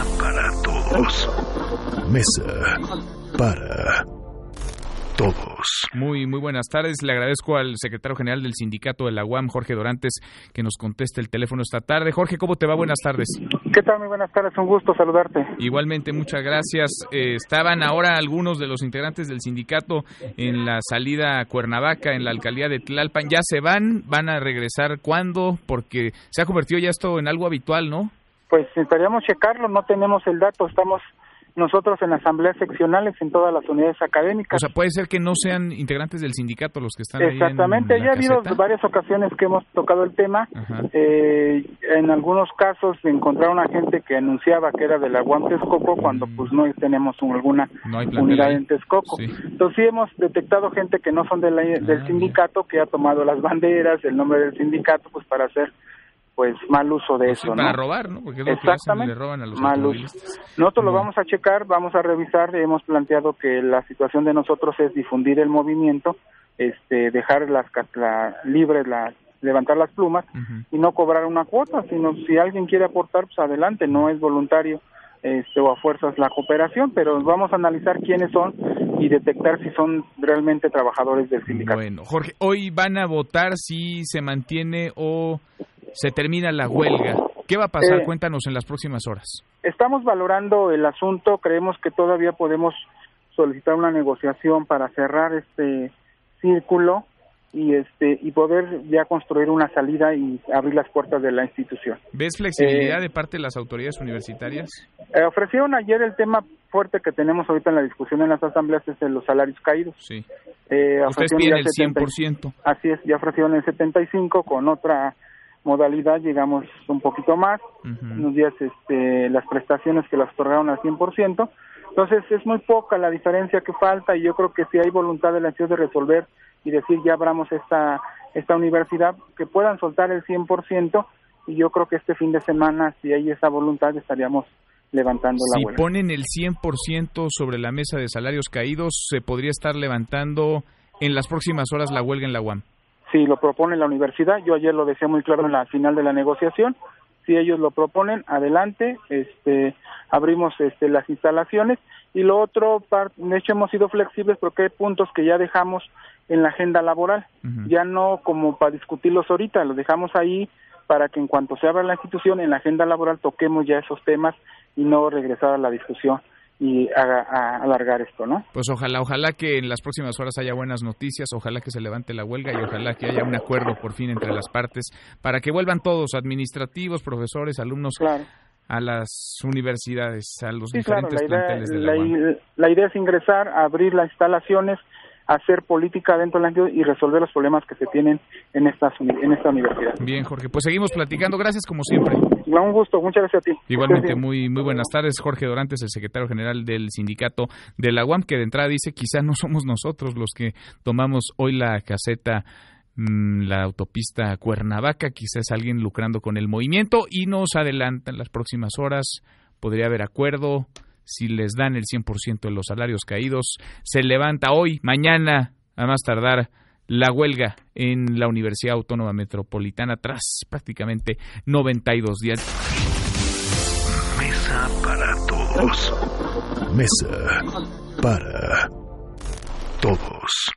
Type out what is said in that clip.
Mesa para todos. Mesa para todos. Muy, muy buenas tardes. Le agradezco al secretario general del sindicato de la UAM, Jorge Dorantes, que nos conteste el teléfono esta tarde. Jorge, ¿cómo te va? Buenas tardes. ¿Qué tal? Muy buenas tardes. Un gusto saludarte. Igualmente, muchas gracias. Eh, estaban ahora algunos de los integrantes del sindicato en la salida a Cuernavaca, en la alcaldía de Tlalpan. ¿Ya se van? ¿Van a regresar cuándo? Porque se ha convertido ya esto en algo habitual, ¿no? Pues necesitaríamos checarlo. No tenemos el dato. Estamos nosotros en asambleas seccionales en todas las unidades académicas. O sea, puede ser que no sean integrantes del sindicato los que están Exactamente, ahí en ya ha habido varias ocasiones que hemos tocado el tema. Eh, en algunos casos encontraron a gente que anunciaba que era de la UAM Texcoco cuando pues no tenemos un- alguna Mm. No unidad en Texcoco. Sí. Entonces sí hemos detectado gente que no son de la- del Ah, sindicato que ha tomado las banderas, el nombre del sindicato pues para hacer pues mal uso de Pues sí, eso, para ¿no? robar, ¿no? Porque es lo que hacen, Exactamente. le roban a los Mal uso. Nosotros lo vamos a checar, vamos a revisar, hemos planteado que la situación de nosotros es difundir el movimiento, este, dejar las la, libres, la, levantar las plumas y no cobrar una cuota, sino si alguien quiere aportar, pues adelante, no es voluntario este, o a fuerzas la cooperación, pero vamos a analizar quiénes son y detectar si son realmente trabajadores del sindicato. Bueno, Jorge, hoy van a votar si se mantiene o se termina la huelga. ¿Qué va a pasar? Eh, Cuéntanos en las próximas horas. Estamos valorando el asunto, creemos que todavía podemos solicitar una negociación para cerrar este círculo y este y poder ya construir una salida y abrir las puertas de la institución. ¿Ves flexibilidad eh, de parte de las autoridades universitarias? Eh, ofrecieron ayer el tema fuerte que tenemos ahorita en la discusión en las asambleas es de los salarios caídos. Sí. Eh, Ustedes ofrecieron piden el 70 100%. Así es, ya ofrecieron el 75 con otra modalidad, llegamos un poquito más, unos días este, las prestaciones que las otorgaron al 100%. Entonces es muy poca la diferencia que falta y yo creo que si hay voluntad de la ciudad de resolver y decir ya abramos esta, esta universidad, que puedan soltar el 100% y yo creo que este fin de semana, si hay esa voluntad, estaríamos levantando Si la huelga. ponen el 100% sobre la mesa de salarios caídos, se podría estar levantando en las próximas horas la huelga en la UAM. Si lo propone la universidad, yo ayer lo decía muy claro en la final de la negociación, si ellos lo proponen, adelante, este, abrimos este, las instalaciones. Y lo otro, de hecho hemos sido flexibles porque hay puntos que ya dejamos en la agenda laboral, ya no como para discutirlos ahorita, los dejamos ahí para que en cuanto se abra la institución en la agenda laboral toquemos ya esos temas y no regresar a la discusión y a, a alargar esto, ¿no? Pues ojalá, ojalá que en las próximas horas haya buenas noticias, ojalá que se levante la huelga y ojalá que haya un acuerdo por fin entre las partes para que vuelvan todos, administrativos, profesores, alumnos, Claro. a las universidades, a los Sí, claro, diferentes la idea, planteles de la, la, UAM. la idea es ingresar, abrir las instalaciones, hacer política dentro de la y resolver los problemas que se tienen en, estas, en esta universidad. Bien, Jorge, pues seguimos platicando. Gracias como siempre. Un gusto, muchas gracias a ti. Igualmente, muy, muy buenas tardes. Jorge Dorantes, el secretario general del sindicato de la UAM, que de entrada dice quizás no somos nosotros los que tomamos hoy la caseta, mm, la autopista Cuernavaca, quizás alguien lucrando con el movimiento y nos adelanta en las próximas horas. Podría haber acuerdo. Si les dan el 100% de los salarios caídos, se levanta hoy, mañana, a más tardar, la huelga en la Universidad Autónoma Metropolitana tras prácticamente 92 días. Mesa para todos. Mesa para todos.